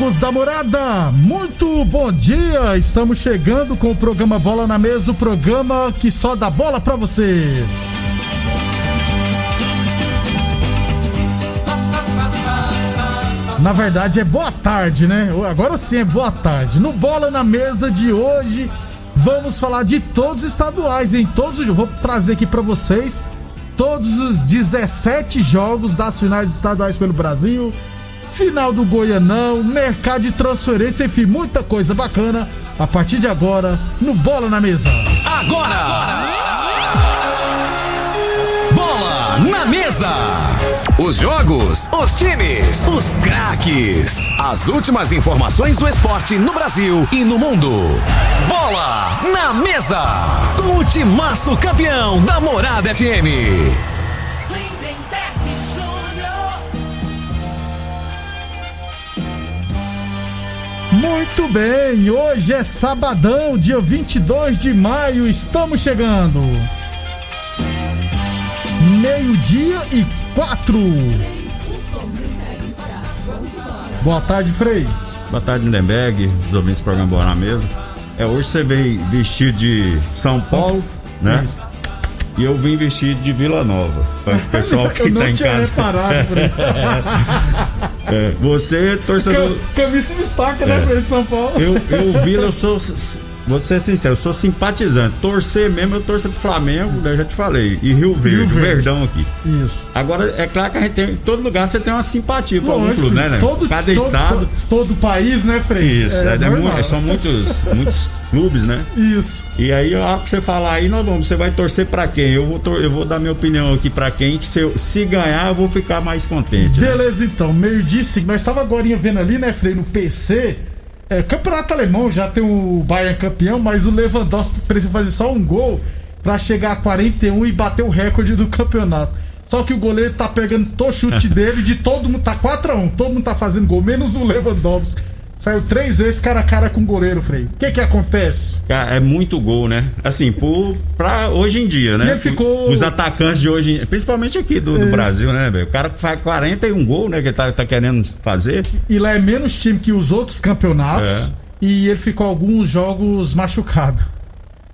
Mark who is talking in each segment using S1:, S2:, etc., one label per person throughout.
S1: Amigos da morada, muito bom dia! Estamos chegando com o programa Bola na Mesa o programa que só dá bola pra você. Na verdade é boa tarde, né? Agora sim é boa tarde. No Bola na Mesa de hoje, vamos falar de todos os estaduais, em todos os Vou trazer aqui pra vocês todos os 17 jogos das finais estaduais pelo Brasil final do Goianão, mercado de transferência, enfim, muita coisa bacana a partir de agora no Bola na Mesa.
S2: Agora! Bola na Mesa! Os jogos, os times, os craques. As últimas informações do esporte no Brasil e no mundo. Bola na Mesa! Com o timaço campeão da Morada FM.
S1: Muito bem, hoje é sabadão, dia 22 de maio, estamos chegando. Meio-dia e quatro. Boa tarde, Frei.
S3: Boa tarde, Lindenberg, os ouvintes do programa Boa na Mesa. É, hoje você veio vestido de São Paulo, né?
S1: Isso.
S3: E eu vim vestido de Vila Nova. Para o pessoal que
S1: Eu não
S3: tá em
S1: tinha
S3: casa.
S1: reparado.
S3: É, você, torcedor.
S1: Cam- Camisa se destaca, né,
S3: É.
S1: Frei de São Paulo?
S3: Eu, eu Vila, eu sou. Vou ser sincero, eu sou simpatizante. Torcer mesmo, eu torço pro Flamengo, né, já te falei. E Rio Verde,
S1: Verde.
S3: Verdão aqui.
S1: Isso.
S3: Agora, é claro que a gente tem. Em todo lugar você tem uma simpatia por algum clube, né, né?
S1: todo,
S3: Cada
S1: todo,
S3: estado.
S1: Todo, todo país, né, Frei?
S3: Isso, é, é
S1: normal.
S3: mu- são muitos, muitos clubes, né?
S1: Isso.
S3: E aí, a que você falar aí, nós vamos, você vai torcer pra quem? Eu vou, eu vou dar minha opinião aqui pra quem, que se, eu- se ganhar, eu vou ficar mais contente. né?
S1: Beleza, então, meio-dia cinco. Nós estava agora vendo ali, né, Frei, no PC. É, campeonato alemão já tem o Bayern campeão, mas o Lewandowski precisa fazer só um gol pra chegar a 41 e bater o recorde do campeonato. Só que o goleiro tá pegando todo chute dele, de todo mundo, tá 4x1, todo mundo tá fazendo gol, menos o Lewandowski. Saiu três vezes cara a cara com o goleiro, Frei. O que que acontece?
S3: Cara, é muito gol, né? Assim, por, pra hoje em dia, né?
S1: E ele ficou-
S3: Os atacantes de hoje, principalmente aqui do, do. Brasil, né, velho? O cara faz 41 gol, né? Que ele tá, tá querendo fazer.
S1: E lá é menos time que os outros campeonatos.
S3: É.
S1: E ele ficou alguns jogos machucado.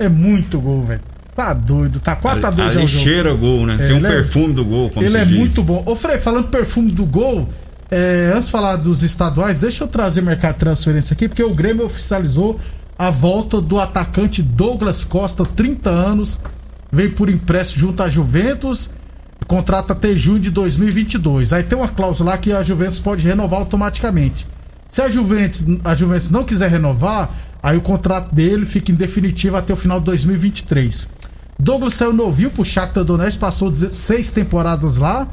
S1: É muito gol, velho. Tá doido, tá 4x2 já
S3: Ali
S1: o jogo.
S3: cheira gol, né?
S1: É,
S3: Tem um
S1: ele é-
S3: perfume do gol, como
S1: Ele é
S3: diz.
S1: muito bom. Ô, Frei, falando perfume do gol, é, antes de falar dos estaduais, deixa eu trazer o mercado de transferência aqui, porque o Grêmio oficializou a volta do atacante Douglas Costa, 30 anos, veio por empréstimo junto à Juventus, contrato até junho de 2022. Aí tem uma cláusula lá que a Juventus pode renovar automaticamente. Se a Juventus, a Juventus não quiser renovar, aí o contrato dele fica em definitivo até o final de 2023. Douglas saiu novinho pro Shakhtar Donetsk, passou 16 temporadas lá,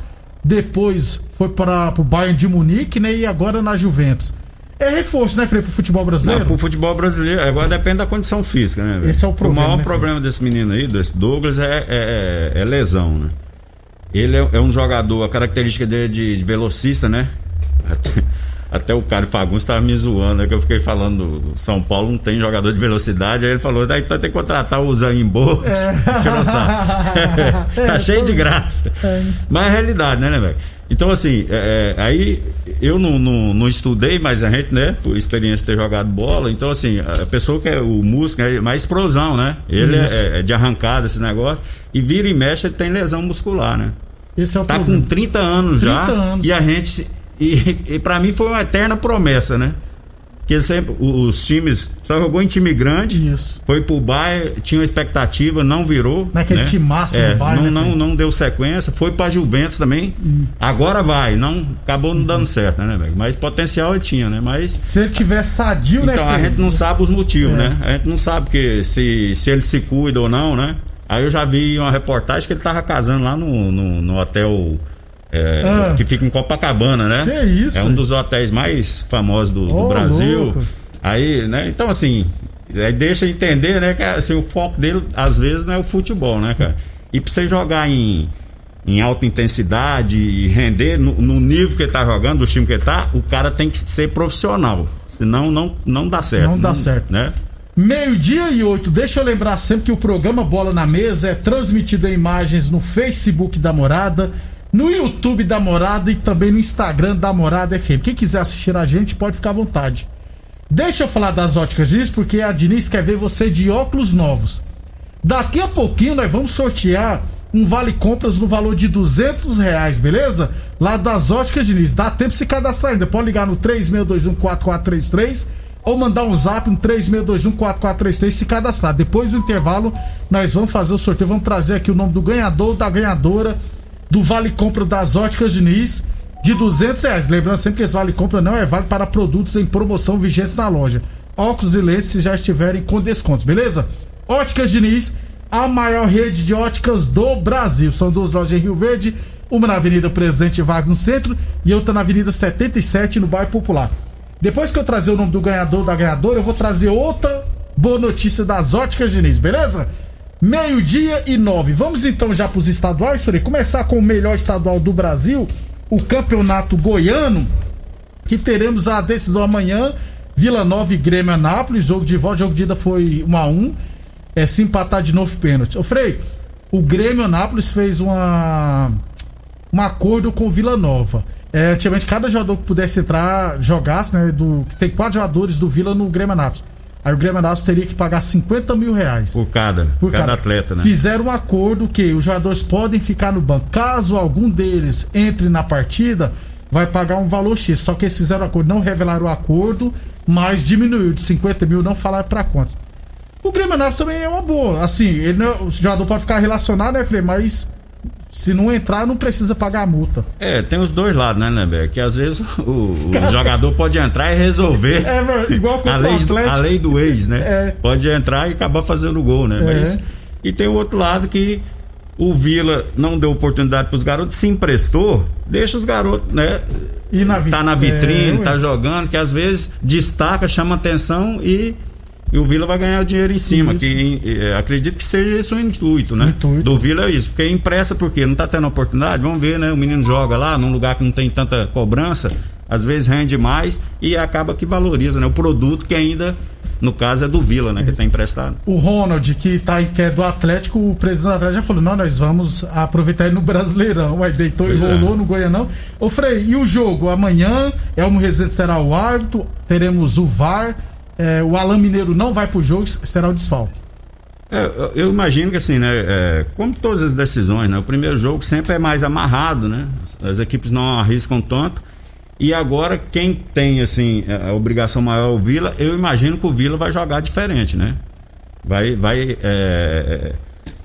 S1: depois foi para o Bayern de Munique, né, e agora na Juventus. É reforço, né, Frei, pro futebol brasileiro?
S3: Não, pro futebol brasileiro, agora depende da condição física, né? velho?
S1: Esse é o problema,
S3: maior
S1: né,
S3: problema desse menino aí, desse Douglas, é, é- é lesão, né? Ele é, é um jogador, a característica dele é de, de velocista, né? Até, até o cara Fagundes tava me zoando, né? Que eu fiquei falando do São Paulo não tem jogador de velocidade. Aí ele falou, daí então tem que contratar o Zayn Bolt. Tira sarro. tá
S1: É,
S3: cheio de graça.
S1: É.
S3: Mas é a realidade, né, né, velho? Então, assim, é, é, aí eu não, não, não estudei, mas a gente, né, por experiência de ter jogado bola, então, assim, a pessoa que é o músico é mais explosão, né? Ele é, é de arrancada esse negócio, e vira e mexe, ele tem lesão muscular, né?
S1: Esse é o
S3: Tá com
S1: problema.
S3: 30 anos já,
S1: 30 anos.
S3: e a gente. E, e para mim foi uma eterna promessa, né? Porque sempre os times só jogou em time grande,
S1: Isso.
S3: foi pro Bayern, tinha uma expectativa, não virou.
S1: Naquele
S3: né?
S1: timaço
S3: é,
S1: do Bayern,
S3: Não,
S1: né,
S3: não, não deu sequência, foi pra Juventus também. Agora vai, não acabou não dando certo, né, velho? Mas potencial ele tinha, né? Mas
S1: Se ele tiver sadio, né,
S3: então a gente não sabe os motivos,
S1: É.
S3: né? A gente não sabe que se, se ele se cuida ou não, né? Aí eu já vi uma reportagem que ele tava casando lá no, no, no hotel é,
S1: Ah.
S3: que fica em Copacabana, né?
S1: Que isso?
S3: É um dos hotéis mais famosos do, do
S1: Ô,
S3: Brasil.
S1: louco.
S3: Aí, né? Então, assim, deixa entender, né? Que assim, o foco dele, às vezes, não é o futebol, né, cara? E pra você jogar em, em alta intensidade e render no, no nível que ele tá jogando, do time que ele tá, o cara tem que ser profissional. Senão não, não dá certo.
S1: Não dá certo.
S3: Né?
S1: Meio-dia e oito. Deixa eu lembrar sempre que o programa Bola na Mesa é transmitido em imagens no Facebook da Morada, no YouTube da Morada e também no Instagram da Morada FM. Quem quiser assistir a gente pode ficar à vontade. Deixa eu falar das óticas Diniz, porque a Diniz quer ver você de óculos novos. Daqui a pouquinho nós vamos sortear um vale compras no valor de 200 reais, beleza? Lá das óticas Diniz. Dá tempo de se cadastrar ainda. Pode ligar no 36214433 ou mandar um zap no 36214433 e se cadastrar. Depois do intervalo, nós vamos fazer o sorteio. Vamos trazer aqui o nome do ganhador ou da ganhadora do vale compra das óticas Diniz de 200 reais. Lembrando sempre que esse vale compra não é vale para produtos em promoção vigentes na loja. Óculos e lentes se já estiverem com descontos, beleza? Óticas Diniz, a maior rede de óticas do Brasil. São duas lojas em Rio Verde, uma na Avenida Presidente Vargas no centro e outra na Avenida 77 no bairro Popular. Depois que eu trazer o nome do ganhador da ganhadora, eu vou trazer outra boa notícia das óticas Diniz, beleza? Meio-dia e nove. Vamos então já para os estaduais, Frei. Começar com o melhor estadual do Brasil, o Campeonato Goiano, que teremos a decisão amanhã. Vila Nova e Grêmio Anápolis, jogo de volta, jogo de ida foi 1 a 1 É se empatar de novo pênalti. Ô Frei, o Grêmio Anápolis fez uma um acordo com o Vila Nova. É, antigamente, cada jogador que pudesse entrar, jogasse, né? Do, tem quatro jogadores do Vila no Grêmio Anápolis. Aí o Grêmio Anápolis teria que pagar 50 mil reais.
S3: Por cada,
S1: Por
S3: cada
S1: cada-
S3: atleta, né?
S1: Fizeram um acordo que os jogadores podem ficar no banco. Caso algum deles entre na partida, vai pagar um valor X. Só que eles fizeram um acordo, não revelaram o acordo, mas diminuiu de 50 mil, não falaram pra conta. O Grêmio Anápolis também é uma boa. Assim, ele não- o jogador pode ficar relacionado, né, Frei? Mas se não entrar, não precisa pagar a multa.
S3: É, tem os dois lados, né, Neber? Que às vezes o, o jogador pode entrar e resolver.
S1: É, igual contra
S3: a
S1: o
S3: lei,
S1: Atlético.
S3: a lei do ex, né?
S1: É.
S3: Pode entrar e acabar fazendo gol, né?
S1: É.
S3: Mas, e tem o outro lado que o Vila não deu oportunidade para os garotos, se emprestou, deixa os garotos, né?
S1: E na
S3: tá na vitrine,
S1: É,
S3: tá jogando, que às vezes destaca, chama atenção e, e o Vila vai ganhar o dinheiro em cima.
S1: Isso.
S3: Que eh, acredito que seja esse o intuito, né?
S1: Intuito.
S3: Do Vila é isso, porque empresta porque não tá tendo oportunidade, vamos ver, né? O menino joga lá num lugar que não tem tanta cobrança, às vezes rende mais e acaba que valoriza, né? O produto que ainda, no caso, é do Vila, né? Que tá emprestado.
S1: O Ronald, que, tá, que é do Atlético, o presidente do Atlético já falou: não, nós vamos aproveitar ele no Brasileirão. Aí deitou
S3: Pois
S1: e
S3: é.
S1: rolou no Goianão. Ô Frei, e o jogo? Amanhã, Elmo Rezende será o árbitro, teremos o VAR. É, o Alan Mineiro não vai pro jogo, será o desfalque.
S3: É, eu- imagino que assim, né? é, como todas as decisões, né? O primeiro jogo sempre é mais amarrado, né? As, equipes não arriscam tanto. E agora, quem tem, assim, a a obrigação maior é o Vila, eu imagino que o Vila vai jogar diferente, né? Vai, vai é,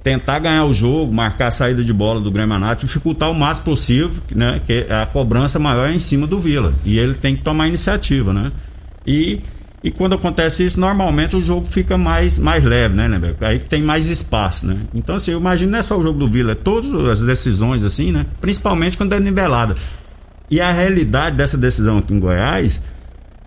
S3: tentar ganhar o jogo, marcar a saída de bola do Grêmio Anápolis, dificultar o máximo possível, né? Que a cobrança maior é em cima do Vila. E ele tem que tomar iniciativa, né? E, e quando acontece isso, normalmente o jogo fica mais, mais leve, né, né? Aí tem mais espaço, né? Então, assim, eu imagino não é só o jogo do Vila, é todas as decisões, assim, né? Principalmente quando é nivelada. E a realidade dessa decisão aqui em Goiás,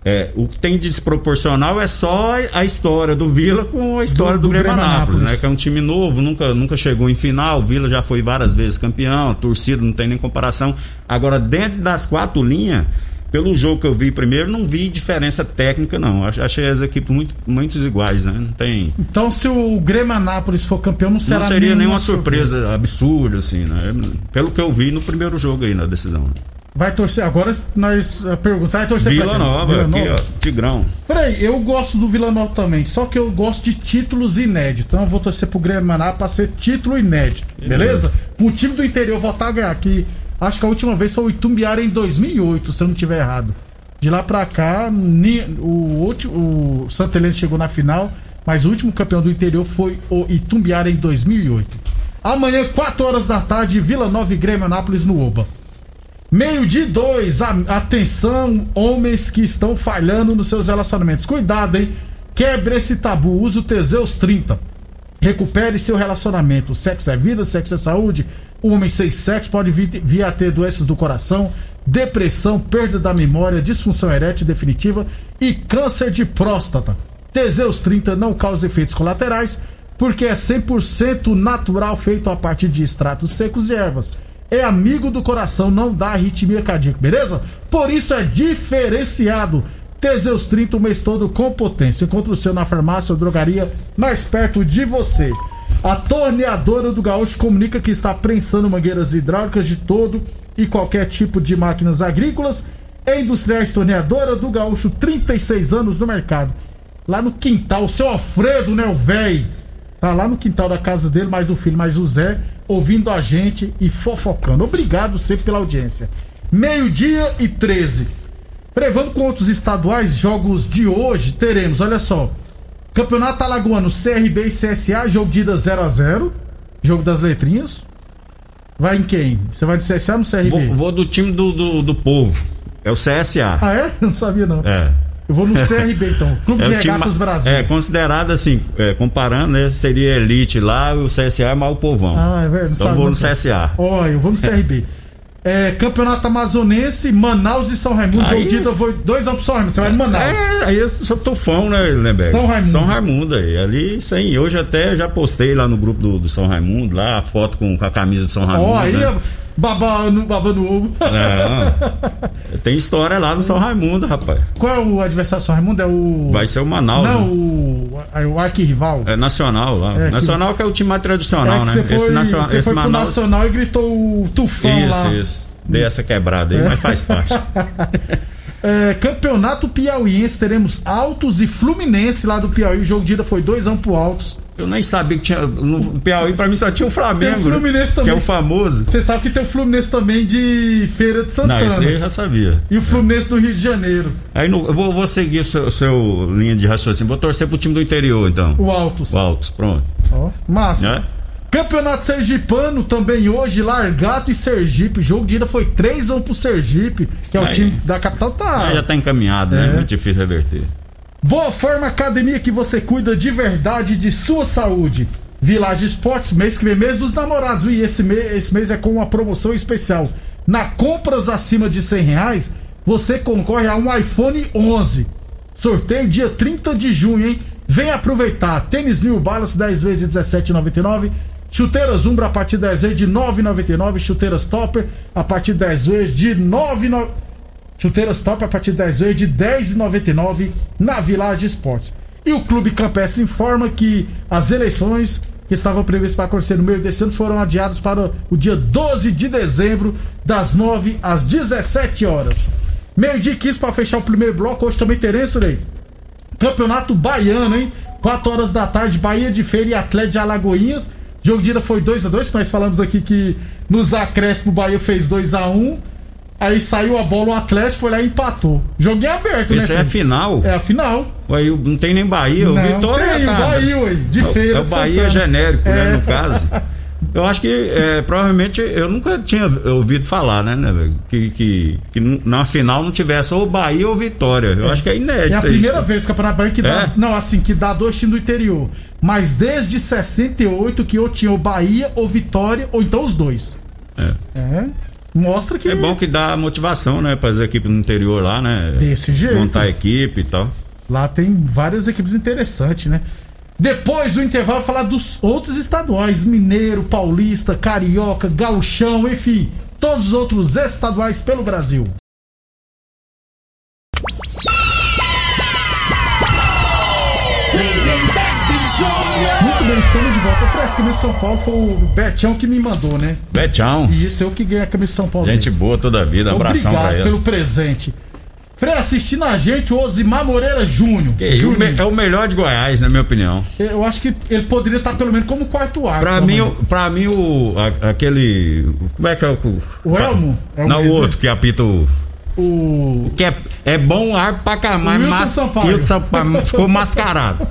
S3: é, o que tem de desproporcional é só a história do Vila com a história
S1: Do-
S3: do,
S1: do
S3: Grêmio Anápolis, né? Que é um time novo, nunca, nunca chegou em final. O Vila já foi várias vezes campeão, a torcida não tem nem comparação. Agora, dentro das quatro linhas, pelo jogo que eu vi primeiro, não vi diferença técnica, não. Ach- Achei as equipes muito, muito iguais, né? Não tem.
S1: Então, se o Grêmio Anápolis for campeão, não será
S3: não seria nenhuma
S1: nenhuma
S3: surpresa, absurda, assim, né? Pelo que eu vi no primeiro jogo aí na decisão.
S1: Vai torcer. Agora nós a pergunta: vai torcer
S3: Vila? Nova,
S1: Vila
S3: aqui,
S1: Nova?
S3: ó, Tigrão.
S1: Peraí, eu gosto do Vila Nova também, só que eu gosto de títulos inéditos. Então eu vou torcer pro Grêmio Anápolis pra ser título inédito, beleza? O time do interior voltar a ganhar aqui. Acho que a última vez foi o Itumbiara em 2008, se eu não estiver errado. De lá pra cá, o, último, o Santa Helena chegou na final, mas o último campeão do interior foi o Itumbiara em 2008. Amanhã, 4 horas da tarde, Vila Nova e Grêmio Anápolis no Oba. Meio de dois, atenção, homens que estão falhando nos seus relacionamentos. Cuidado, hein? Quebre esse tabu, use o Teseus 30. Recupere seu relacionamento. Sexo é vida, sexo é saúde. Um homem sem sexo pode vir, vir a ter doenças do coração, depressão, perda da memória, disfunção erétil definitiva e câncer de próstata. Teseus 30 não causa efeitos colaterais porque é 100% natural, feito a partir de extratos secos de ervas. É amigo do coração, não dá arritmia cardíaca, beleza? Por isso é diferenciado. Teseus 30 o mês todo com potência. Encontre o seu na farmácia ou drogaria mais perto de você. A torneadora do Gaúcho comunica que está prensando mangueiras hidráulicas de todo e qualquer tipo de máquinas agrícolas e industriais. Torneadora do Gaúcho, 36 anos no mercado. Lá no quintal, o seu Alfredo, né, o? Tá lá no quintal da casa dele, mais o filho, mais o Zé, ouvindo a gente e fofocando. Obrigado sempre pela audiência. Meio-dia e 13. Prevando com outros estaduais, jogos de hoje, teremos, olha só. Campeonato Alagoano, CRB e CSA, jogo de ida 0x0. Jogo das letrinhas. Vai em quem? Você vai de CSA no CRB?
S3: Vou, vou do time do, do, do povo. É o CSA.
S1: Ah, é? Não sabia não.
S3: É.
S1: Eu vou no CRB então. Clube
S3: É
S1: de
S3: time
S1: Regatas
S3: ma-
S1: Brasil.
S3: É, considerado assim, é, comparando, né? Seria elite lá, o CSA é mal povão.
S1: Ah, é verdade.
S3: Então vou no. CSA.
S1: Olha, eu vou no CRB. É, Campeonato Amazonense, Manaus e São Raimundo.
S3: Aí-
S1: Jogo eu vou 2x1 pro São Raimundo. Você vai no Manaus.
S3: É, aí eu sou tufão, né, Lemberg?
S1: São Raimundo.
S3: São Raimundo aí. Ali, isso aí. Hoje até já postei lá no grupo do, do São Raimundo, lá a foto com, com a camisa do São Raimundo.
S1: Ó, aí,
S3: né?
S1: Babando, babando ovo.
S3: É, tem história lá no São Raimundo, rapaz.
S1: Qual é o adversário do São Raimundo? É o.
S3: Vai ser o Manaus.
S1: Não,
S3: né?
S1: o. é o arquirrival.
S3: É nacional lá.
S1: É,
S3: nacional que é o time mais tradicional,
S1: É
S3: né?
S1: você foi,
S3: esse nacional,
S1: você
S3: esse
S1: foi pro
S3: Manaus.
S1: Nacional e gritou o tufão lá.
S3: Isso, isso. Dei essa quebrada aí, mas faz parte.
S1: É, campeonato Piauiense, teremos Altos e Fluminense lá do Piauí. O jogo de ida foi 2x1 pro Altos.
S3: Eu nem sabia que tinha. No Piauí, pra mim, só tinha o Flamengo.
S1: Tem o Fluminense
S3: né?
S1: também.
S3: Que é o famoso.
S1: Você sabe que tem o Fluminense também de Feira de Santana.
S3: Não, isso aí eu já sabia.
S1: E o Fluminense do Rio de Janeiro,
S3: Aí no- eu vou, vou seguir o seu, seu linha de raciocínio. Vou torcer pro time do interior, então.
S1: o Altos.
S3: O Altos, pronto.
S1: Ó, massa.
S3: Né?
S1: Campeonato Sergipano também hoje, Largato e Sergipe. O jogo de ida foi 3x1 pro Sergipe, que é o
S3: Aí.
S1: time da capital. Tá.
S3: Aí já tá encaminhado, né?
S1: É.
S3: Muito difícil reverter.
S1: Boa Forma Academia que você cuida de verdade de sua saúde. Village Esportes, mês que vem, mês dos namorados. E esse mês, esse mês é com uma promoção especial. Na compras acima de 100 reais, você concorre a um iPhone 11. Sorteio dia 30 de junho, hein? Vem aproveitar. Tênis New Balance 10 vezes de 17,99. Chuteiras Umbra a partir de 10 vezes de 9,99. Chuteiras Topper a partir de 10 vezes de 9,99. Chuteiras top a partir de 10 vezes de 10,99 na Village Esportes. E o Clube Campestre informa que as eleições que estavam previstas para acontecer no meio desse ano foram adiadas para o dia 12 de dezembro, das 9 às 17 horas. Meio-dia e 15 para fechar o primeiro bloco. Hoje também teremos, Ney. Campeonato Baiano, hein? 4 horas da tarde, Bahia de Feira e Atlético de Alagoinhas. Jogo de ida foi 2 a 2 Nós falamos aqui que nos acréscimos o Bahia fez 2 a 1 Aí saiu a bola, o Atlético foi lá e empatou. Joguinho aberto,
S3: Esse
S1: né?
S3: é a final.
S1: É a final.
S3: Aí não tem nem Bahia. O
S1: Não,
S3: Vitória
S1: tem,
S3: tá.
S1: o Bahia, ué, de
S3: É o-
S1: feira.
S3: É o Bahia
S1: Santana.
S3: genérico, né?
S1: É.
S3: No caso. Eu acho que é, provavelmente eu nunca tinha ouvido falar, né, né que, que, que na final não tivesse ou Bahia ou Vitória. Eu acho que é inédito.
S1: É a
S3: isso.
S1: primeira vez que o Campeonato Baiano que dá.
S3: É?
S1: Não, assim, que dá dois times do interior. Mas desde 68 que ou tinha o Bahia ou Vitória, ou então os dois. É. Mostra que.
S3: É bom que dá motivação, né, para as equipes no interior lá, né?
S1: Desse jeito.
S3: Montar a equipe e tal.
S1: Lá tem várias equipes interessantes, né? Depois do intervalo, falar dos outros estaduais: Mineiro, Paulista, Carioca, Gauchão, enfim, todos os outros estaduais pelo Brasil. Muito bem, estamos de volta. Essa camisa de São Paulo foi o Betão que me mandou, né?
S3: Betão.
S1: E isso eu que ganhei a camisa de São Paulo.
S3: Gente boa toda a vida. Abração pra
S1: Obrigado
S3: ela.
S1: pelo presente. Frei, assistindo a gente, o Osimar Moreira Júnior.
S3: Que é o melhor de Goiás, na minha opinião.
S1: Eu acho que ele poderia estar pelo menos como quarto árbitro.
S3: Pra mim, o- pra mim o, a- aquele. Como é que é o.
S1: O Elmo? É o
S3: Não, o
S1: mesmo?
S3: outro que apita o.
S1: o.
S3: Que é, é bom ar pra caramba,
S1: Wilton
S3: mas
S1: Sampaio.
S3: Sampaio ficou mascarado.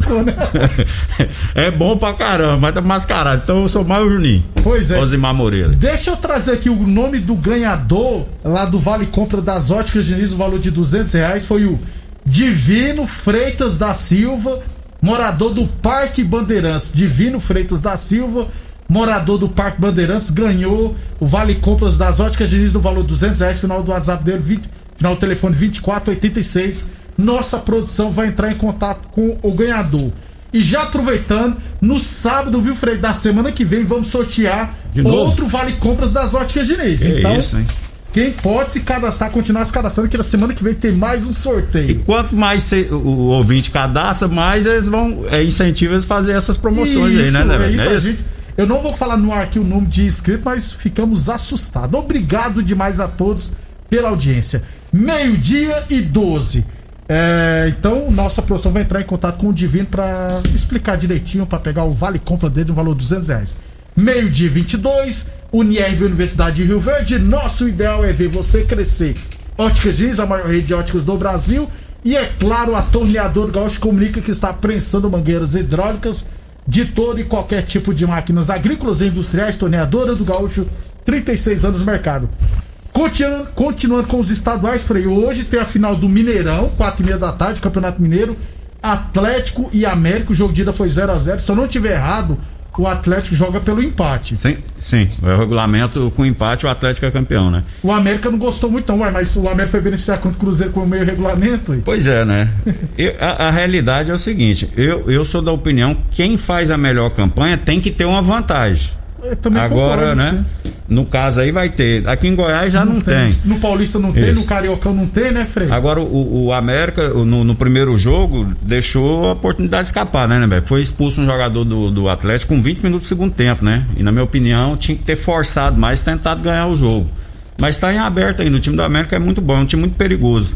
S3: é bom pra caramba, mas tá mascarado. Então eu sou mais o Juninho.
S1: Pois é.
S3: Osimar Moreira.
S1: Deixa eu trazer aqui o nome do ganhador lá do Vale Compra das Óticas Diniz, o valor de 200 reais. Foi o Divino Freitas da Silva, morador do Parque Bandeirantes. Divino Freitas da Silva, morador do Parque Bandeirantes, ganhou o Vale Compras das Óticas Diniz no valor de 200 reais. Final do WhatsApp dele, 20, final do telefone 2486. Nossa produção vai entrar em contato com o ganhador. E já aproveitando, no sábado, viu, Frei, da semana que vem, vamos sortear outro Vale Compras das Óticas Diniz.
S3: Que
S1: então,
S3: isso, hein?
S1: quem pode se cadastrar, continuar se cadastrando, que na semana que vem tem mais um
S3: E
S1: sorteio.
S3: quanto mais cê- o, o ouvinte cadastra, mais eles vão. É, incentiva eles a fazer essas promoções aí, né,
S1: Isso,
S3: né?
S1: é isso, a
S3: é isso?
S1: Eu não vou falar no ar aqui o número de inscritos, mas ficamos assustados. Obrigado demais a todos pela audiência. Meio-dia e 12. É, então, nossa produção vai entrar em contato com o Divino para explicar direitinho, para pegar o vale compra dele no valor de 200 reais. Meio-dia e 22, Unierv Universidade de Rio Verde. Nosso ideal é ver você crescer. Óticas Jeans, a maior rede de óticas do Brasil. E é claro, a Torneador Gaúcho comunica que está prensando mangueiras hidráulicas de todo e qualquer tipo de máquinas agrícolas e industriais. Torneadora do Gaúcho, 36 anos no mercado. Continuando, continuando com os estaduais, Frei, hoje tem a final do Mineirão, 4 e meia da tarde, Campeonato Mineiro. Atlético e América, o jogo de ida foi 0 a 0 Se eu não tiver errado, o Atlético joga pelo empate.
S3: Sim, sim, o regulamento com empate o Atlético é campeão, né?
S1: O América não gostou muito, não, ué, mas o América foi beneficiar contra o Cruzeiro com o meio regulamento. ué.
S3: Pois é, né? Eu- a, a realidade é o seguinte: eu, eu sou da opinião que quem faz a melhor campanha tem que ter uma vantagem.
S1: Eu também
S3: Agora,
S1: concordo,
S3: né?
S1: sim.
S3: No caso aí vai ter. Aqui em Goiás já não, tem.
S1: No Paulista não tem,
S3: Isso.
S1: no Cariocão não tem, né, Frei?
S3: Agora o, o América, no, no primeiro jogo, deixou a oportunidade de escapar, né, né, velho? Foi expulso um jogador do, do Atlético com 20 minutos do segundo tempo, né? E na minha opinião, tinha que ter forçado mais, tentado ganhar o jogo. Mas tá em aberto ainda. O time do América é muito bom, é um time muito perigoso.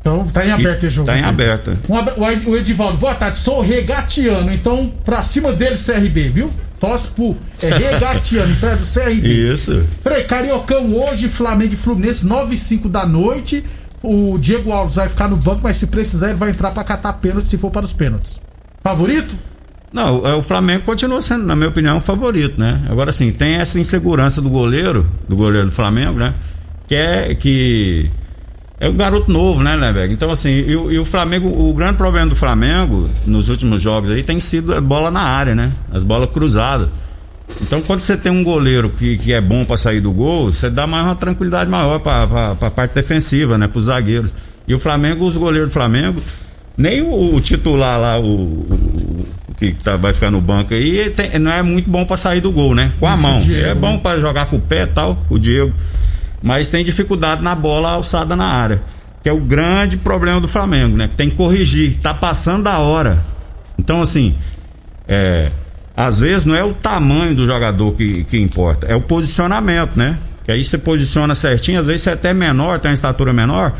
S1: Então tá em aberto esse jogo.
S3: Tá em aberto.
S1: Um o Edivaldo, boa tarde, sou regatiano, então pra cima dele CRB, viu? Torce pro. É regatiano, então é do CRB.
S3: Isso.
S1: Frei, Cariocão hoje, Flamengo e Fluminense, 9 e 5 da noite. O Diego Alves vai ficar no banco, mas se precisar, ele vai entrar pra catar pênalti se for para os pênaltis. Favorito?
S3: Não, é, o Flamengo continua sendo, na minha opinião, o favorito, né? Agora sim, tem essa insegurança do goleiro, do goleiro do Flamengo, né? Que é que é o garoto novo, né, velho? Então, assim, e, o- e o Flamengo, o grande problema do Flamengo nos últimos jogos aí tem sido a bola na área, né? As bolas cruzadas. Então, quando você tem um goleiro que, que é bom pra sair do gol, você dá mais uma tranquilidade maior pra, pra, pra parte defensiva, né? Pros zagueiros. E o Flamengo, os goleiros do Flamengo, nem o, o titular lá, o, o- que tá- vai ficar no banco aí, tem- não é muito bom pra sair do gol, né? Com a
S1: Isso,
S3: mão. é bom
S1: né?
S3: pra jogar com o pé e tal, o Diego. Mas tem dificuldade na bola alçada na área. Que é o grande problema do Flamengo, né? Tem que corrigir. Tá passando da hora. Então, assim, é, às vezes não é o tamanho do jogador que, que importa, é o posicionamento, né? Que aí você posiciona certinho, às vezes você é até menor, tem uma estatura menor,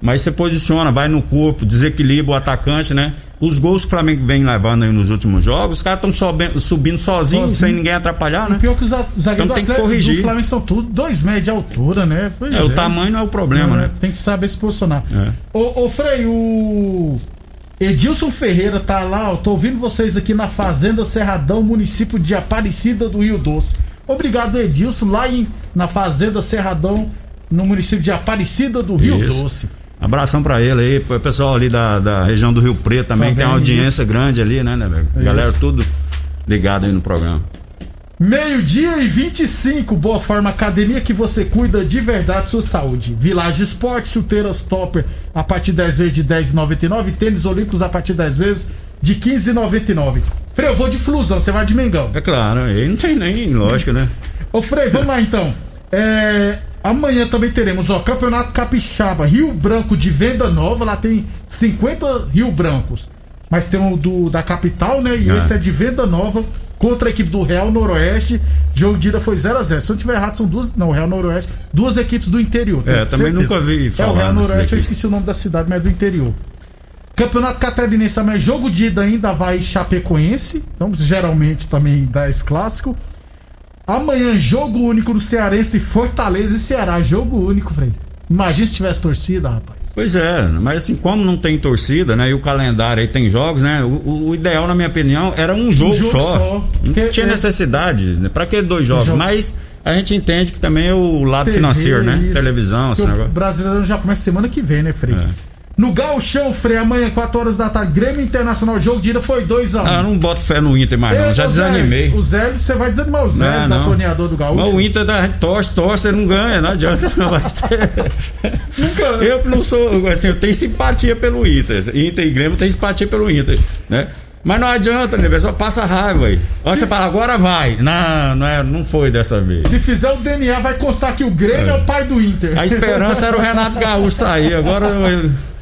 S3: mas você posiciona, vai no corpo, desequilibra o atacante, né? Os gols que o Flamengo vem levando aí nos últimos jogos, os caras estão subindo sozinhos,
S1: Sozinho.
S3: sem ninguém atrapalhar, né?
S1: Pior que os zagueiros
S3: Então
S1: do
S3: tem que corrigir.
S1: do Flamengo são tudo dois metros de altura, né? Pois
S3: É, o tamanho não é o problema, né?
S1: Tem que saber se posicionar.
S3: É.
S1: Ô, ô Frei, o Edilson Ferreira tá lá, eu tô ouvindo vocês aqui na Fazenda Serradão, município de Aparecida do Rio Doce. Obrigado, Edilson, lá em, na Fazenda Serradão, no município de Aparecida do Rio
S3: Isso.
S1: Doce.
S3: Abração pra ele aí, pro pessoal ali da, da região do Rio Preto também,
S1: Tá
S3: que tem uma audiência grande ali, né, né, velho?
S1: É
S3: Galera,
S1: isso.
S3: tudo ligado aí no programa.
S1: Meio-dia e 25, Boa Forma Academia que você cuida de verdade sua saúde. Village Esporte, chuteiras topper a partir de 10 vezes de 10,99. Tênis Olímpicos a partir de 10 vezes de 15,99. Frei, eu vou de flusão, você vai de Mengão.
S3: É claro, aí não tem nem lógica, né?
S1: Ô Frei, vamos lá então. É, amanhã também teremos ó, Campeonato Capixaba, Rio Branco de Venda Nova. Lá tem 50 Rio Brancos. Mas tem o do, da capital, né? E
S3: Ah.
S1: esse é de Venda Nova contra a equipe do Real Noroeste. Jogo de ida foi 0x0. Se eu não tiver errado, são duas. Não, Real Noroeste. Duas equipes do interior.
S3: É, também
S1: certeza.
S3: nunca vi
S1: É,
S3: falar
S1: o Real Noroeste, eu esqueci o nome da cidade, mas é do interior. Campeonato Catarinense também, jogo de ida ainda vai Chapecoense. Então, geralmente também dá esse clássico. Amanhã, jogo único no Cearense, Fortaleza e Ceará. Jogo único, Frei. Imagina se tivesse torcida, rapaz.
S3: Pois é, mas assim, como não tem torcida, né? E o calendário aí tem jogos, né? O, o ideal, na minha opinião, era um jogo,
S1: jogo
S3: só.
S1: só.
S3: Não
S1: Que-
S3: tinha
S1: é-
S3: necessidade. Né? Pra que dois jogos?
S1: Jogo.
S3: Mas a gente entende que também é o lado
S1: TV,
S3: financeiro, né?
S1: isso.
S3: Televisão, esse
S1: Porque o
S3: negócio.
S1: brasileiro já começa semana que vem, né, Frei?
S3: É.
S1: No Galchão, Frei, amanhã, 4 horas da tarde, Grêmio Internacional, jogo de ida foi 2x1.
S3: Ah, eu não boto fé no Inter mais, não.
S1: Ei,
S3: Já
S1: ô, Zé,
S3: desanimei.
S1: O Zé, você vai desanimar o Zé,
S3: Não,
S1: da
S3: não.
S1: torneador do Gaúcho.
S3: Mas o Inter da, torce, torce, ele não ganha, não adianta. Não vai ser. Eu que não sou, assim, eu tenho simpatia pelo Inter. Inter e Grêmio tem simpatia pelo Inter, né? Mas não adianta, né? Só passa raiva aí. Olha, você fala, agora vai. Não, não, é, não foi dessa vez.
S1: Se fizer o DNA, vai constar que o Grêmio é, o pai do Inter.
S3: A esperança era o Renato Gaúcho sair. Agora eu-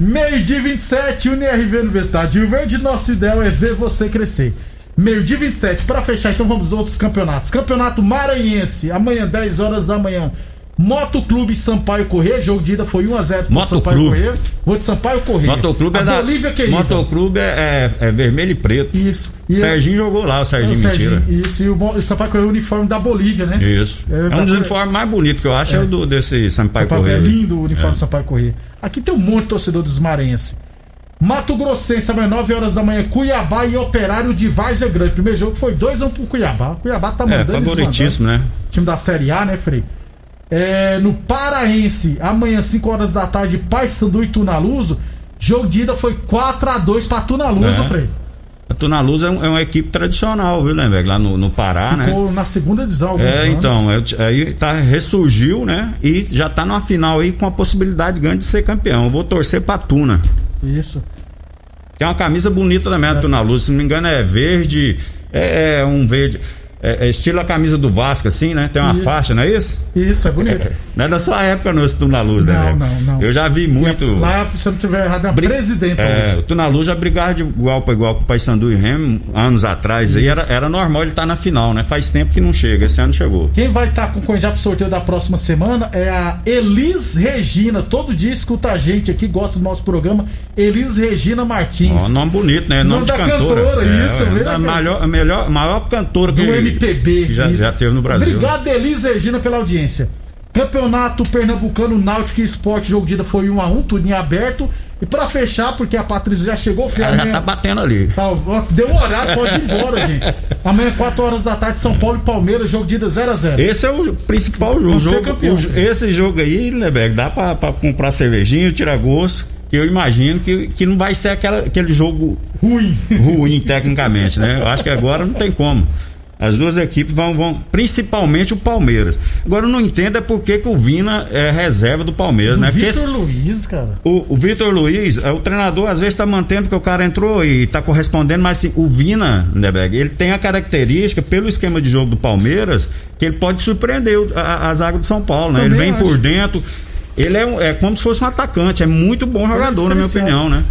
S1: Meio-dia 27, UniRV Universidade. Rio Verde, nosso ideal é ver você crescer. Meio-dia 27, pra fechar, então vamos aos outros campeonatos. Campeonato Maranhense, amanhã, 10 horas da manhã. Motoclube Sampaio Corrêa, jogo de ida foi 1x0 pro Sampaio
S3: Motoclube.
S1: Corrêa. Vou de Sampaio Corrêa.
S3: Motoclube
S1: a
S3: é da.
S1: Bolívia querida.
S3: Motoclube é, é- é vermelho e preto.
S1: Isso.
S3: O
S1: E
S3: Serginho jogou lá, o
S1: o
S3: Serginho,
S1: Serginho,
S3: mentira.
S1: Isso, e o, o Sampaio Corrêa é o uniforme da Bolívia, né?
S3: Isso.
S1: É,
S3: É,
S1: tá-
S3: um dos uniformes mais bonitos que eu acho, é, o do, desse Sampaio. Correia.
S1: É lindo o uniforme do Sampaio Corrêa. Aqui tem um monte de torcedor dos Marense. Mato Grossense, amanhã, 9 horas da manhã, Cuiabá e Operário de Várzea Grande. Primeiro jogo foi 2x1 pro Cuiabá. Cuiabá tá
S3: É,
S1: mandando.
S3: favoritíssimo, né?
S1: Time da Série A, né, Frei? É, no Paraense, amanhã, 5 horas da tarde, Paysandu e Tunaluso. Jogo de ida foi 4x2 pra Tunaluso,
S3: É.
S1: Frei.
S3: A Tuna Luz é, um- é uma equipe tradicional, viu, né, velho? Lá no, no Pará, né?
S1: Ficou na segunda divisão alguns
S3: É,
S1: anos.
S3: então, é, aí tá, ressurgiu, né? E já tá numa final aí com a possibilidade grande de ser campeão. Eu vou torcer pra Tuna.
S1: Isso.
S3: É uma camisa bonita também, a Tuna Luz. Se não me engano, é verde. É, é um verde. É, é estilo a camisa do Vasco, assim, né? Tem uma
S1: Isso.
S3: faixa, não é isso?
S1: Isso, é bonito.
S3: Não é da sua época, não, esse Tuna Luz, né?
S1: Não, não, não.
S3: Eu já vi muito.
S1: Lá, se eu não tiver errado, é
S3: Bri-
S1: presidenta
S3: É, o Tunalu já brigava de igual para igual com o Paysandu e Remo anos atrás. Aí era, era normal ele estar na final, né? Faz tempo que não chega. Esse ano chegou.
S1: Quem vai estar com concorrendo já pro sorteio da próxima semana é a Elis Regina. Todo dia escuta a gente aqui, gosta do nosso programa. Elis Regina Martins.
S3: Ó, nome bonito, né? Nome,
S1: Nome
S3: de
S1: da
S3: cantora.
S1: cantora, isso,
S3: é,
S1: vê
S3: a
S1: daquele-
S3: maior, a melhor, a maior cantora
S1: do
S3: que,
S1: MPB.
S3: que já,
S1: isso.
S3: já teve no Brasil.
S1: Obrigado, Elis Regina, pela audiência. Campeonato Pernambucano Náutico e Esporte, jogo de ida foi 1 a 1 tudo em aberto. E pra fechar, porque a Patrícia já chegou, filho,
S3: Ela já
S1: amanhã-
S3: tá batendo ali.
S1: Tá, deu um horário, pode ir embora, gente. Amanhã, 4 horas da tarde, São Paulo e Palmeiras, jogo de ida 0x0.
S3: Esse é o principal jogo. Jogo
S1: campeão.
S3: o- esse jogo aí, Leberg, dá pra, pra comprar cervejinha, tirar gosto. Que eu imagino que, que não vai ser aquela, aquele jogo
S1: Ruim.
S3: ruim tecnicamente, né? Eu acho que agora não tem como. As duas equipes vão, vão principalmente o Palmeiras. Agora eu não entendo é por que, que o Vina é reserva do Palmeiras, né? Porque
S1: Vitor
S3: esse-
S1: Luiz, cara.
S3: o, o Vitor Luiz, é, o treinador às vezes está mantendo porque o cara entrou e está correspondendo, mas assim, o Vina, Neberg, ele tem a característica, pelo esquema de jogo do Palmeiras, que ele pode surpreender o- a, a zaga do São Paulo, né? Ele
S1: Também
S3: vem
S1: acho.
S3: por dentro. Ele é, é como se fosse um atacante, é muito bom jogador, na minha
S1: diferenciado.
S3: opinião, né?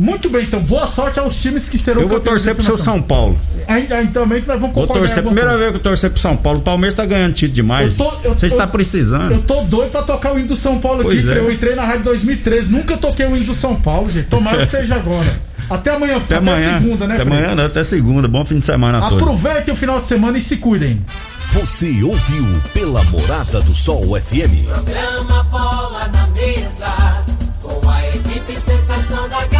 S1: Muito bem, então boa sorte aos times que serão
S3: Eu vou torcer pro seu. São Paulo.
S1: Ainda, ainda também que nós vamos
S3: Vou torcer, primeira
S1: coisa.
S3: vez que eu torcer pro São Paulo. O Palmeiras tá ganhando título demais. Você está precisando.
S1: Eu tô doido pra tocar o hino do São Paulo
S3: Pois
S1: aqui,
S3: é.
S1: Eu entrei na rádio 2013, nunca toquei o hino do São Paulo, gente. Tomara que seja agora. Até amanhã,
S3: Até amanhã.
S1: segunda, né,
S3: Até amanhã, não, até segunda. Bom fim de semana a todos.
S1: Aproveitem o final de semana e se cuidem.
S4: Você ouviu pela Morada do Sol FM.
S5: Programa Bola na Mesa, com a equipe sensação da galera.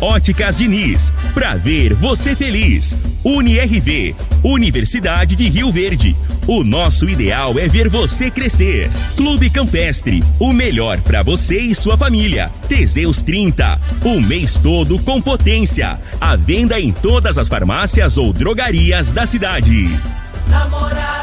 S2: Óticas Diniz, pra ver você feliz. UniRV, Universidade de Rio Verde. O nosso ideal é ver você crescer. Clube Campestre, o melhor pra você e sua família. Teseus 30, o mês todo com potência. A venda em todas as farmácias ou drogarias da cidade.
S5: Namorada